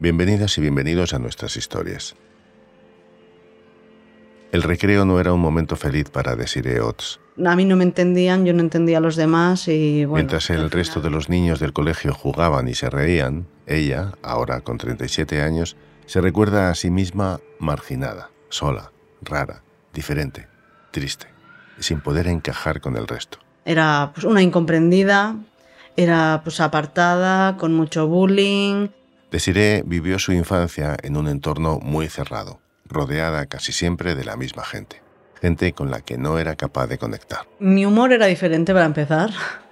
Bienvenidas y bienvenidos a nuestras historias. El recreo no era un momento feliz para Desiree Ots. A mí no me entendían, yo no entendía a los demás y bueno... Mientras el resto de los niños del colegio jugaban y se reían, ella, ahora con 37 años, se recuerda a sí misma marginada, sola, rara, diferente, triste, sin poder encajar con el resto. Era pues, una incomprendida, era pues apartada, con mucho bullying, Desiree vivió su infancia en un entorno muy cerrado, rodeada casi siempre de la misma gente, gente con la que no era capaz de conectar. Mi humor era diferente para empezar.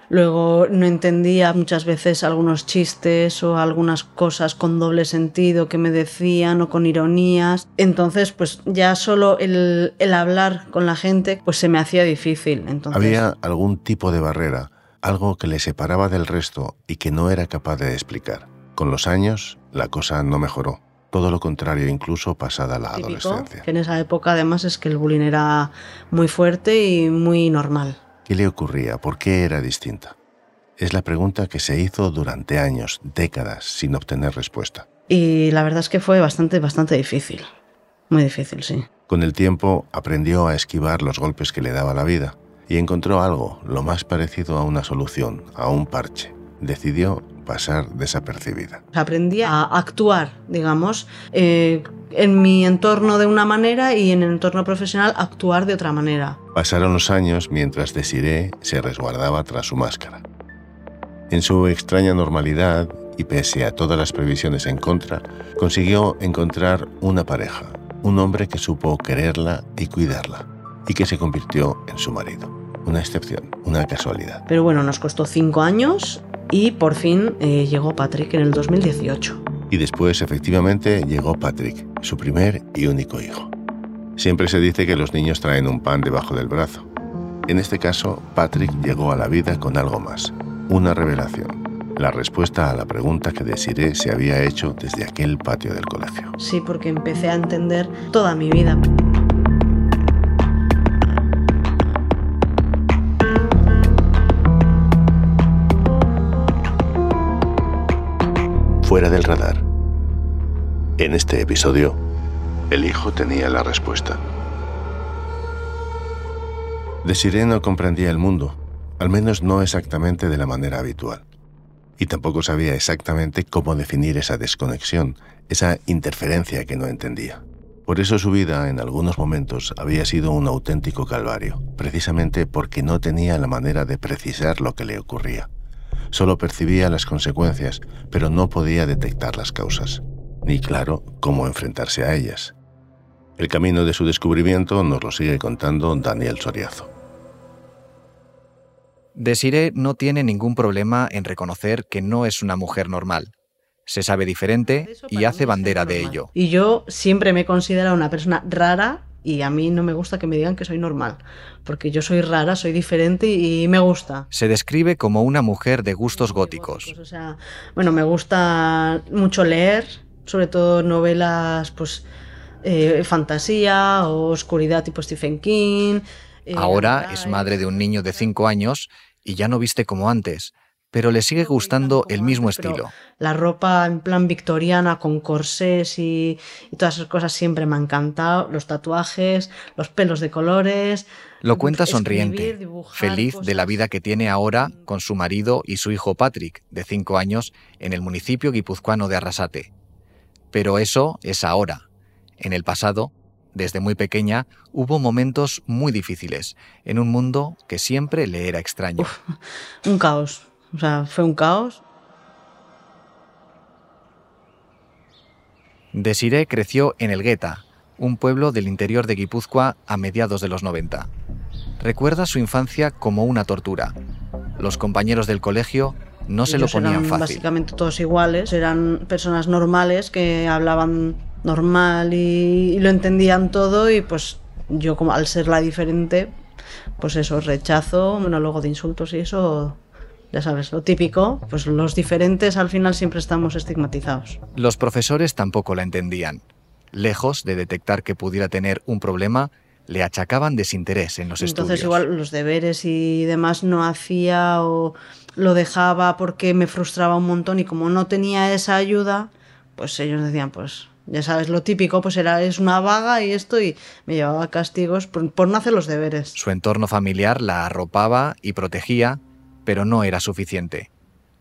Luego no entendía muchas veces algunos chistes o algunas cosas con doble sentido que me decían o con ironías. Entonces, pues ya solo el, el hablar con la gente pues se me hacía difícil. Entonces... Había algún tipo de barrera, algo que le separaba del resto y que no era capaz de explicar. Con los años, la cosa no mejoró. Todo lo contrario, incluso pasada la adolescencia. Que en esa época, además, es que el bullying era muy fuerte y muy normal. ¿Qué le ocurría? ¿Por qué era distinta? Es la pregunta que se hizo durante años, décadas, sin obtener respuesta. Y la verdad es que fue bastante, bastante difícil. Muy difícil, sí. Con el tiempo aprendió a esquivar los golpes que le daba la vida y encontró algo, lo más parecido a una solución, a un parche. Decidió pasar desapercibida. Aprendí a actuar, digamos, eh, en mi entorno de una manera y en el entorno profesional actuar de otra manera. Pasaron los años mientras Desiree se resguardaba tras su máscara. En su extraña normalidad y pese a todas las previsiones en contra, consiguió encontrar una pareja, un hombre que supo quererla y cuidarla, y que se convirtió en su marido. Una excepción, una casualidad. Pero bueno, nos costó cinco años y por fin eh, llegó Patrick en el 2018. Y después efectivamente llegó Patrick, su primer y único hijo. Siempre se dice que los niños traen un pan debajo del brazo. En este caso, Patrick llegó a la vida con algo más, una revelación, la respuesta a la pregunta que Desiree se había hecho desde aquel patio del colegio. Sí, porque empecé a entender toda mi vida. Fuera del radar. En este episodio, el hijo tenía la respuesta. Desiree no comprendía el mundo, al menos no exactamente de la manera habitual. Y tampoco sabía exactamente cómo definir esa desconexión, esa interferencia que no entendía. Por eso su vida en algunos momentos había sido un auténtico calvario, precisamente porque no tenía la manera de precisar lo que le ocurría. Solo percibía las consecuencias, pero no podía detectar las causas, ni claro cómo enfrentarse a ellas. El camino de su descubrimiento nos lo sigue contando Daniel Soriazo. Desiree no tiene ningún problema en reconocer que no es una mujer normal. Se sabe diferente y hace bandera de ello. Y yo siempre me he considerado una persona rara y a mí no me gusta que me digan que soy normal, porque yo soy rara, soy diferente y me gusta. Se describe como una mujer de gustos góticos. O sea, bueno, me gusta mucho leer, sobre todo novelas, pues eh, fantasía o oscuridad tipo Stephen King. Eh, Ahora es madre de un niño de 5 años y ya no viste como antes pero le sigue gustando el mismo estilo. La ropa en plan victoriana con corsés y, todas esas cosas siempre me han encantado, los tatuajes, los pelos de colores. Lo cuenta sonriente, feliz de la vida que tiene ahora con su marido y su hijo Patrick, de 5 años, en el municipio guipuzcoano de Arrasate. Pero eso es ahora. En el pasado, desde muy pequeña, hubo momentos muy difíciles, en un mundo que siempre le era extraño. un caos, o sea, fue un caos. Desiree creció en El Gueta, un pueblo del interior de Guipúzcoa a mediados de los 90. Recuerda su infancia como una tortura. Los compañeros del colegio no se lo ponían eran fácil. Básicamente todos iguales, eran personas normales que hablaban normal y, y, lo entendían todo y pues yo como al ser la diferente, pues eso, rechazo, monólogo de insultos y eso ya sabes, lo típico, pues los diferentes al final siempre estamos estigmatizados. Los profesores tampoco la entendían. Lejos de detectar que pudiera tener un problema, le achacaban desinterés en los estudios. Entonces igual los deberes y demás no hacía o lo dejaba porque me frustraba un montón y como no tenía esa ayuda, pues ellos decían, pues ya sabes, lo típico, pues era, es una vaga y esto, y me llevaba castigos por, por, no hacer los deberes. Su entorno familiar la arropaba y protegía, pero no era suficiente.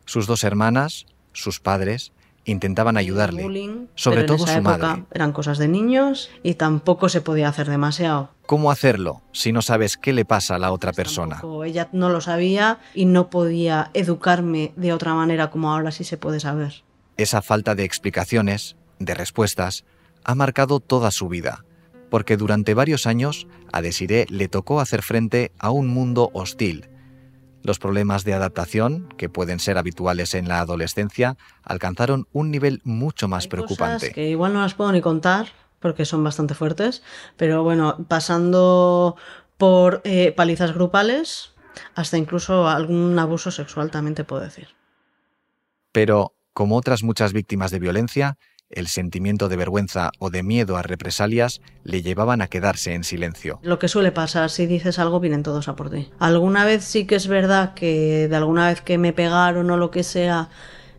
Sus dos hermanas, sus padres, intentaban ayudarle, sobre todo su madre. Eran cosas de niños y tampoco se podía hacer demasiado. ¿Cómo hacerlo si no sabes qué le pasa a la otra pues persona? ella no lo sabía y no podía educarme de otra manera como ahora sí se puede saber. Esa falta de explicaciones, de respuestas, ha marcado toda su vida, porque durante varios años a Desiree le tocó hacer frente a un mundo hostil, los problemas de adaptación, que pueden ser habituales en la adolescencia, alcanzaron un nivel mucho más preocupante. que igual no las puedo ni contar porque son bastante fuertes, pero bueno, pasando por eh, palizas grupales hasta incluso algún abuso sexual también te puedo decir. Pero, como otras muchas víctimas de violencia, el sentimiento de vergüenza o de miedo a represalias le llevaban a quedarse en silencio. Lo que suele pasar, si dices algo, vienen todos a por ti. Alguna vez sí que es verdad que de alguna vez que me pegaron o lo que sea,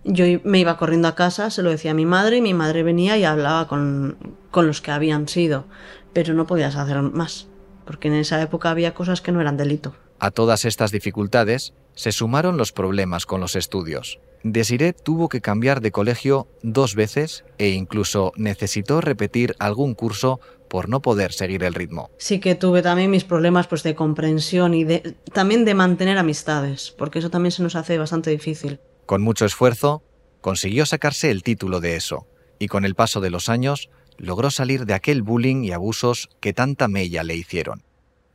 yo me iba corriendo a casa, se lo decía a mi madre y mi madre venía y hablaba con, con los que habían sido, pero no podías hacer más, porque en esa época había cosas que no eran delito. A todas estas dificultades se sumaron los problemas con los estudios. Desiree tuvo que cambiar de colegio dos veces e incluso necesitó repetir algún curso por no poder seguir el ritmo. Sí que tuve también mis problemas pues, de comprensión y de, también de mantener amistades, porque eso también se nos hace bastante difícil. Con mucho esfuerzo, consiguió sacarse el título de eso, y con el paso de los años logró salir de aquel bullying y abusos que tanta mella le hicieron.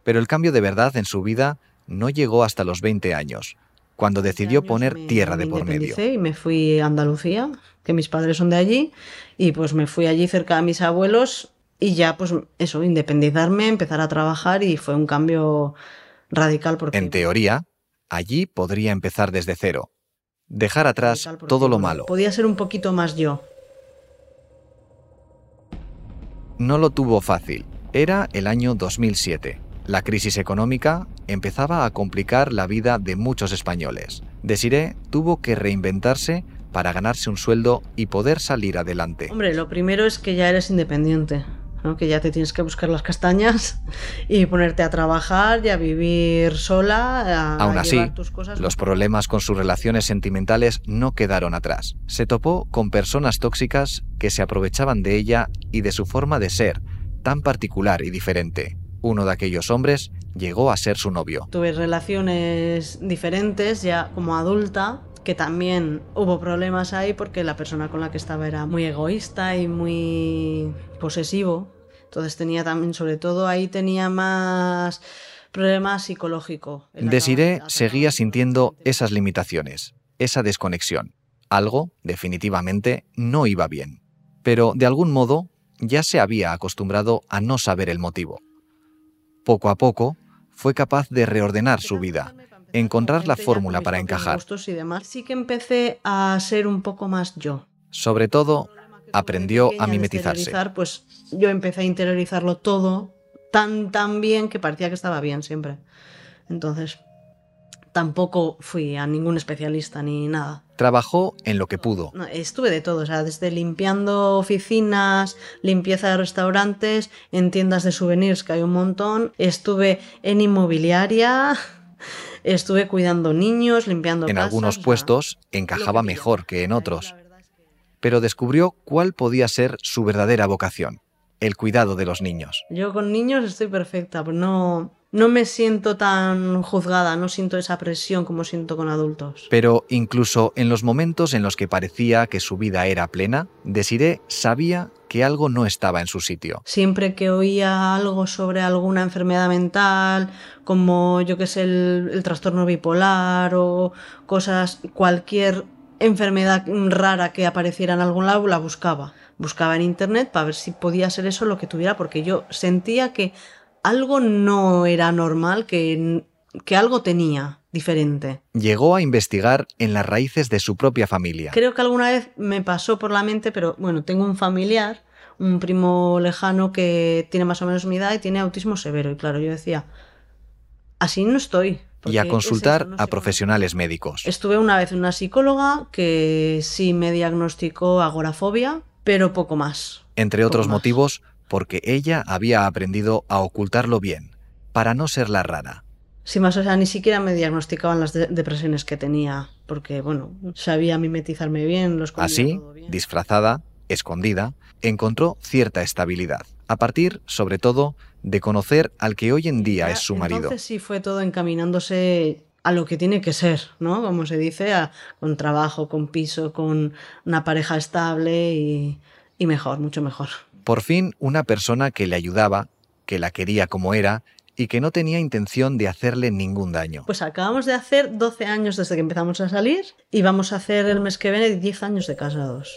Pero el cambio de verdad en su vida no llegó hasta los 20 años, cuando decidió poner tierra de por medio. Y me fui a Andalucía, que mis padres son de allí, y pues me fui allí cerca de mis abuelos y ya pues eso, independizarme, empezar a trabajar y fue un cambio radical. Porque... En teoría, allí podría empezar desde cero, dejar atrás todo lo malo. Podía ser un poquito más yo. No lo tuvo fácil. Era el año 2007. La crisis económica empezaba a complicar la vida de muchos españoles. Desiré tuvo que reinventarse para ganarse un sueldo y poder salir adelante. Hombre, lo primero es que ya eres independiente, que ya te tienes que buscar las castañas y ponerte a trabajar y a vivir sola. Aún así, los problemas con sus relaciones sentimentales no quedaron atrás. Se topó con personas tóxicas que se aprovechaban de ella y de su forma de ser, tan particular y diferente. Uno de aquellos hombres llegó a ser su novio. Tuve relaciones diferentes ya como adulta, que también hubo problemas ahí porque la persona con la que estaba era muy egoísta y muy posesivo. Entonces tenía también, sobre todo ahí tenía más problemas psicológicos. Desiré seguía sintiendo esas limitaciones, esa desconexión. Algo, definitivamente, no iba bien. Pero, de algún modo, ya se había acostumbrado a no saber el motivo. Poco a poco, fue capaz de reordenar su vida, encontrar la fórmula para encajar. Sí que empecé a ser un poco más yo. Sobre todo, aprendió a mimetizarse. Pues yo empecé a interiorizarlo todo tan tan bien que parecía que estaba bien siempre. Entonces, tampoco fui a ningún especialista ni nada. Trabajó en lo que pudo. estuve de todo, o sea, desde limpiando oficinas, limpieza de restaurantes, en tiendas de souvenirs, que hay un montón. Estuve en inmobiliaria, estuve cuidando niños, limpiando En algunos puestos encajaba mejor que en otros, pero descubrió cuál podía ser su verdadera vocación, el cuidado de los niños. Yo con niños estoy perfecta, pero no, no me siento tan juzgada, no siento esa presión como siento con adultos. Pero incluso en los momentos en los que parecía que su vida era plena, Desiré sabía que algo no estaba en su sitio. Siempre que oía algo sobre alguna enfermedad mental, como yo que sé, el, el trastorno bipolar o cosas, cualquier enfermedad rara que apareciera en algún lado, la buscaba. Buscaba en internet para ver si podía ser eso lo que tuviera, porque yo sentía que algo no era normal, que, que algo tenía diferente. Llegó a investigar en las raíces de su propia familia. Creo que alguna vez me pasó por la mente, pero bueno, tengo un familiar, un primo lejano que tiene más o menos mi edad y tiene autismo severo. Y claro, yo decía, así no estoy. Y a consultar a profesionales médicos. Estuve una vez en una psicóloga que sí me diagnosticó agorafobia, pero poco más. Entre otros motivos, porque ella había aprendido a ocultarlo bien, para no ser la rara. Sí, más, o sea, ni siquiera me diagnosticaban las depresiones que tenía, porque, bueno, sabía mimetizarme bien, los Así, disfrazada, escondida, encontró cierta estabilidad, a partir, sobre todo, de conocer al que hoy en día es su marido. Entonces sí fue todo encaminándose a lo que tiene que ser, ¿no? Como se dice, con trabajo, con piso, con una pareja estable y, y mejor, mucho mejor. Por fin, una persona que le ayudaba, que la quería como era y que no tenía intención de hacerle ningún daño. Pues acabamos de hacer 12 años desde que empezamos a salir y vamos a hacer el mes que viene 10 años de casados.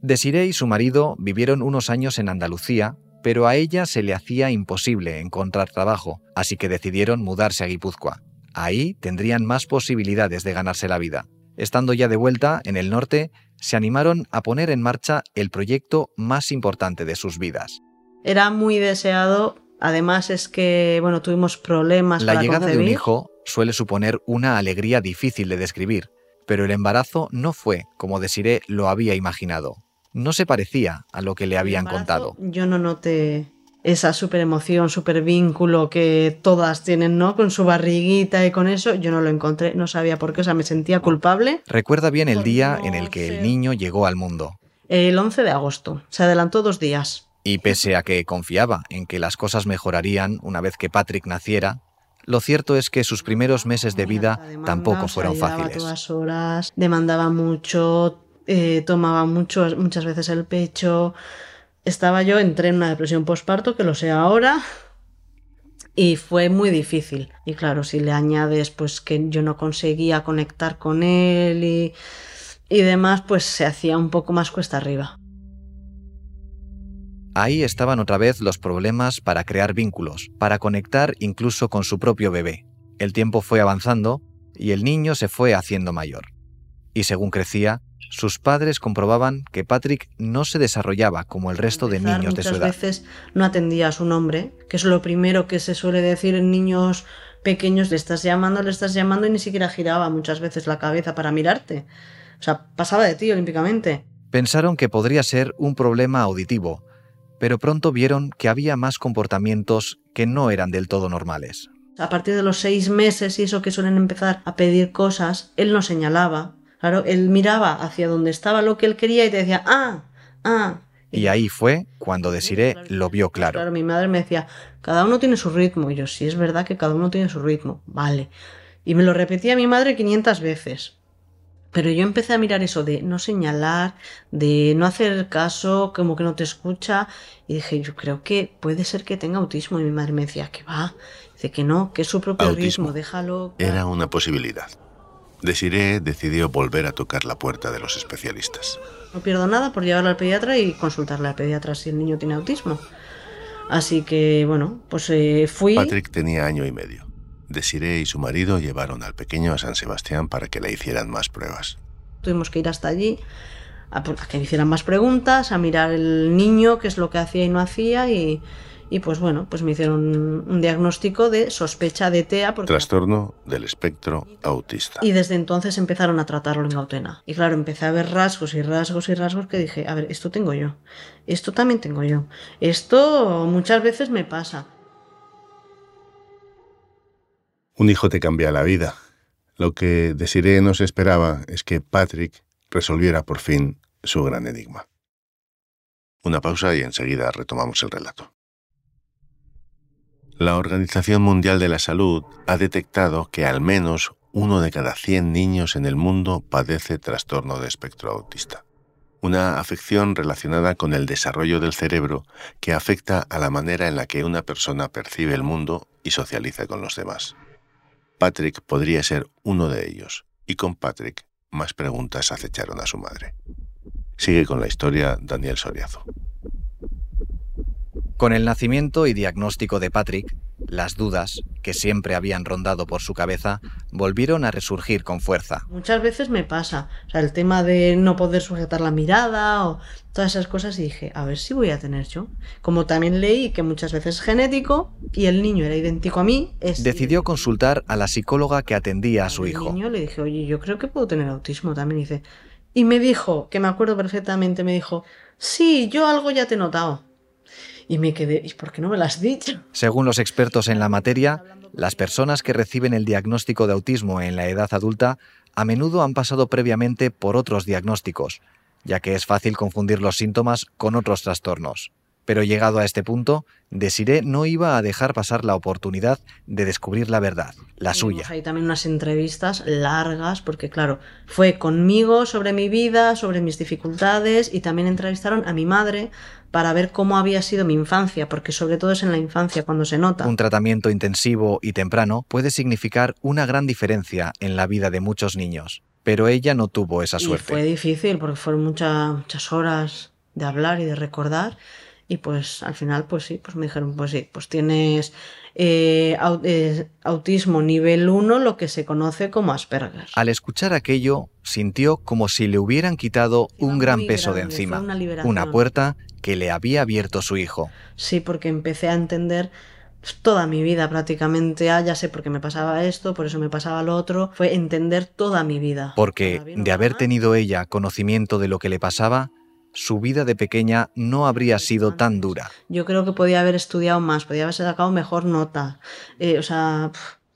Desiree y su marido vivieron unos años en Andalucía, pero a ella se le hacía imposible encontrar trabajo, así que decidieron mudarse a Guipúzcoa. Ahí tendrían más posibilidades de ganarse la vida. Estando ya de vuelta en el norte, se animaron a poner en marcha el proyecto más importante de sus vidas, era muy deseado. Además es que, bueno, tuvimos problemas. La llegada de un hijo suele suponer una alegría difícil de describir, pero el embarazo no fue como Desiree lo había imaginado. No se parecía a lo que le habían contado. Yo no noté esa super emoción, super vínculo que todas tienen, ¿no? Con su barriguita y con eso, yo no lo encontré, no sabía por qué, o sea, me sentía culpable. Recuerda bien el día en el que el niño llegó al mundo. El 11 de agosto, se adelantó dos días. Y pese a que confiaba en que las cosas mejorarían una vez que Patrick naciera, lo cierto es que sus primeros meses de vida tampoco fueron fáciles. Todas horas, demandaba mucho, eh, tomaba mucho, muchas veces el pecho. Estaba yo, entré en una depresión postparto, que lo sé ahora, y fue muy difícil. Y claro, si le añades pues que yo no conseguía conectar con él y, y demás, pues se hacía un poco más cuesta arriba. Ahí estaban otra vez los problemas para crear vínculos, para conectar incluso con su propio bebé. El tiempo fue avanzando y el niño se fue haciendo mayor. Y según crecía, sus padres comprobaban que Patrick no se desarrollaba como el resto de niños de su edad. Muchas veces no atendía a su nombre, que es lo primero que se suele decir en niños pequeños, le estás llamando, le estás llamando y ni siquiera giraba muchas veces la cabeza para mirarte. O sea, pasaba de ti olímpicamente. Pensaron que podría ser un problema auditivo, pero pronto vieron que había más comportamientos que no eran del todo normales. A partir de los seis meses y eso que suelen empezar a pedir cosas, él no señalaba. Claro, él miraba hacia donde estaba lo que él quería y te decía, ah, ah. Y ahí fue cuando Desiree lo vio claro. Claro, mi madre me decía, cada uno tiene su ritmo. Y yo, sí, es verdad que cada uno tiene su ritmo. Vale. Y me lo repetía mi madre 500 veces. Pero yo empecé a mirar eso de no señalar, de no hacer caso, como que no te escucha. Y dije, yo creo que puede ser que tenga autismo. Y mi madre me decía que va. Dice que no, que es su propio ritmo, déjalo. Era una posibilidad. Desiree decidió volver a tocar la puerta de los especialistas. No pierdo nada por llevarlo al pediatra y consultarle al pediatra si el niño tiene autismo. Así que, bueno, pues eh, fui. Patrick tenía año y medio. Desiree y su marido llevaron al pequeño a San Sebastián para que le hicieran más pruebas. Tuvimos que ir hasta allí a, que me hicieran más preguntas, a mirar el niño, qué es lo que hacía y no hacía y, pues bueno, pues me hicieron un diagnóstico de sospecha de TEA. Trastorno del espectro autista. Y desde entonces empezaron a tratarlo en Gautena. Y claro, empecé a ver rasgos y rasgos y rasgos que dije, a ver, esto tengo yo, esto también tengo yo, esto muchas veces me pasa. Un hijo te cambia la vida. Lo que Desiree nos esperaba es que Patrick resolviera por fin su gran enigma. Una pausa y enseguida retomamos el relato. La Organización Mundial de la Salud ha detectado que al menos uno de cada 100 niños en el mundo padece trastorno de espectro autista, una afección relacionada con el desarrollo del cerebro que afecta a la manera en la que una persona percibe el mundo y socializa con los demás. Patrick podría ser uno de ellos, y con Patrick más preguntas acecharon a su madre. Sigue con la historia Daniel Soriazo. Con el nacimiento y diagnóstico de Patrick, las dudas, que siempre habían rondado por su cabeza, volvieron a resurgir con fuerza. Muchas veces me pasa, o sea, el tema de no poder sujetar la mirada o todas esas cosas y dije, a ver si voy a tener yo. Como también leí que muchas veces es genético y el niño era idéntico a mí, decidió consultar a la psicóloga que atendía a su hijo. Niño le dije, oye, yo creo que puedo tener autismo también. Y dice, y me dijo, que me acuerdo perfectamente, me dijo, sí, yo algo ya te he notado. Y me quedé, ¿y por qué no me has dicho? Según los expertos en la materia, las personas que reciben el diagnóstico de autismo en la edad adulta a menudo han pasado previamente por otros diagnósticos, ya que es fácil confundir los síntomas con otros trastornos. Pero llegado a este punto, Desiré no iba a dejar pasar la oportunidad de descubrir la verdad, la suya. Hay también unas entrevistas largas, porque claro, fue conmigo sobre mi vida, sobre mis dificultades, y también entrevistaron a mi madre para ver cómo había sido mi infancia, porque sobre todo es en la infancia cuando se nota. Un tratamiento intensivo y temprano puede significar una gran diferencia en la vida de muchos niños, pero ella no tuvo esa suerte. fue difícil porque fueron muchas, muchas horas de hablar y de recordar y pues al final, pues sí, pues me dijeron, pues sí, pues tienes eh, eh, autismo nivel 1, lo que se conoce como Asperger. Al escuchar aquello, sintió como si le hubieran quitado un gran peso de encima, una, puerta que le había abierto su hijo. Sí, porque empecé a entender toda mi vida prácticamente, ah, ya sé por qué me pasaba esto, por eso me pasaba lo otro, fue entender toda mi vida. Porque de haber tenido ella conocimiento de lo que le pasaba, su vida de pequeña no habría sido tan dura. Yo creo que podía haber estudiado más, podía haber sacado mejor nota. Eh, o sea,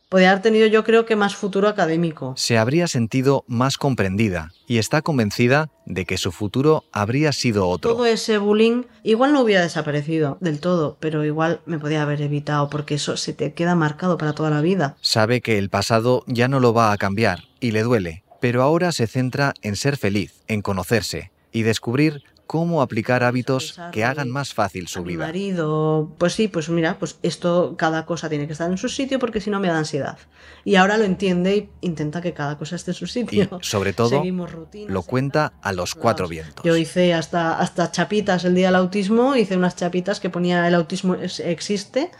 podía haber tenido yo creo que más futuro académico. Se habría sentido más comprendida y está convencida de que su futuro habría sido otro. Todo ese bullying igual no hubiera desaparecido del todo, pero igual me podía haber evitado porque eso se te queda marcado para toda la vida. Sabe que el pasado ya no lo va a cambiar y le duele, pero ahora se centra en ser feliz, en conocerse y descubrir cómo aplicar hábitos que hagan más fácil su vida. marido, pues sí, pues mira, pues esto, cada cosa tiene que estar en su sitio porque si no me da ansiedad. Y ahora lo entiende y intenta que cada cosa esté en su sitio. Y sobre todo, lo cuenta a los cuatro vientos. Yo hice hasta, hasta chapitas el día del autismo, hice unas chapitas que ponía el autismo existe,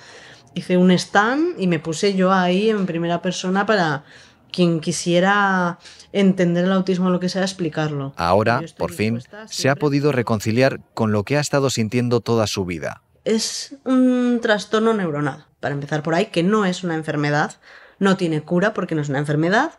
hice un stand y me puse yo ahí en primera persona para quien quisiera entender el autismo lo que sea, explicarlo. Ahora, por fin, se ha podido reconciliar con lo que ha estado sintiendo toda su vida. Es un trastorno neuronal, para empezar por ahí, que no es una enfermedad, no tiene cura porque no es una enfermedad,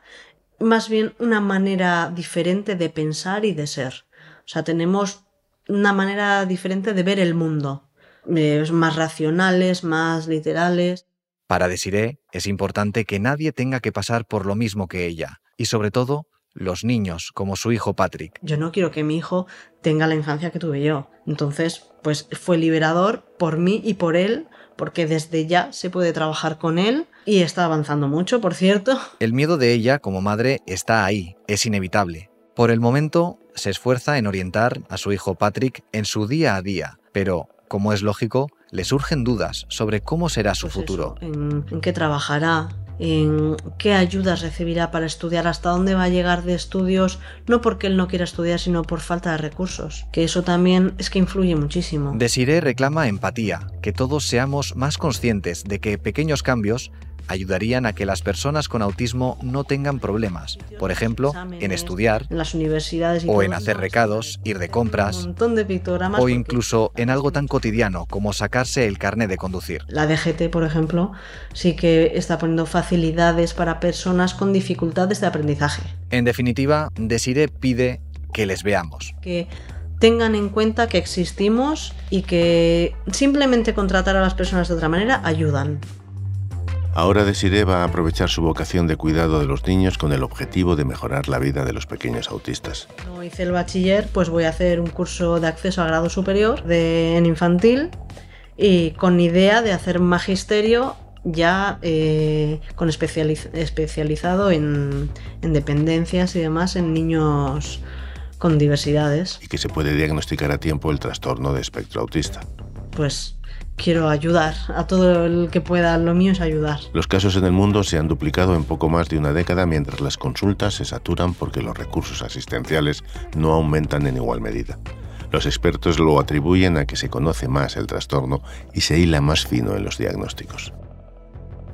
más bien una manera diferente de pensar y de ser. O sea, tenemos una manera diferente de ver el mundo, eh, más racionales, más literales. Para Desiree es importante que nadie tenga que pasar por lo mismo que ella, y sobre todo los niños, como su hijo Patrick. Yo no quiero que mi hijo tenga la infancia que tuve yo. Entonces, pues fue liberador por mí y por él, porque desde ya se puede trabajar con él y está avanzando mucho, por cierto. El miedo de ella como madre está ahí, es inevitable. Por el momento, se esfuerza en orientar a su hijo Patrick en su día a día, pero, como es lógico, le surgen dudas sobre cómo será su pues futuro. en, en qué trabajará, en qué ayudas recibirá para estudiar, hasta dónde va a llegar de estudios, no porque él no quiera estudiar, sino por falta de recursos, que eso también es que influye muchísimo. Desiree reclama empatía, que todos seamos más conscientes de que pequeños cambios ayudarían a que las personas con autismo no tengan problemas, por ejemplo, en estudiar, en las universidades o en hacer recados, ir de compras, o incluso en algo tan cotidiano como sacarse el carnet de conducir. La DGT, por ejemplo, sí que está poniendo facilidades para personas con dificultades de aprendizaje. En definitiva, Desire pide que les veamos. Que tengan en cuenta que existimos y que simplemente contratar a las personas de otra manera ayudan. Ahora Desiree va a aprovechar su vocación de cuidado de los niños con el objetivo de mejorar la vida de los pequeños autistas. No hice el bachiller, pues voy a hacer un curso de acceso a grado superior de, en infantil y con idea de hacer magisterio ya eh, con especializado en, en dependencias y demás en niños con diversidades. Y que se puede diagnosticar a tiempo el trastorno de espectro autista. Pues quiero ayudar a todo el que pueda. Lo mío es ayudar. Los casos en el mundo se han duplicado en poco más de una década mientras las consultas se saturan porque los recursos asistenciales no aumentan en igual medida. Los expertos lo atribuyen a que se conoce más el trastorno y se hila más fino en los diagnósticos.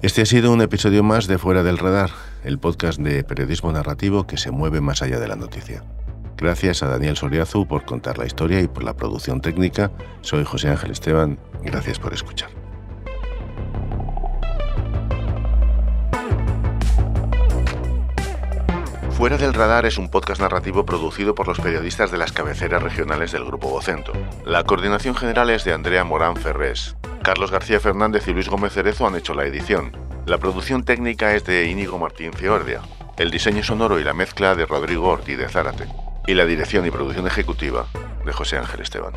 Este ha sido un episodio más de Fuera del Radar, el podcast de periodismo narrativo que se mueve más allá de la noticia. Gracias a Daniel Soriazu por contar la historia y por la producción técnica. Soy José Ángel Esteban. Gracias por escuchar. Fuera del Radar es un podcast narrativo producido por los periodistas de las cabeceras regionales del Grupo Vocento. La coordinación general es de Andrea Morán Ferrés. Carlos García Fernández y Luis Gómez Cerezo han hecho la edición. La producción técnica es de Íñigo Martín Fiordia. El diseño sonoro y la mezcla de Rodrigo Ortiz de Zárate. Y la dirección y producción ejecutiva de José Ángel Esteban.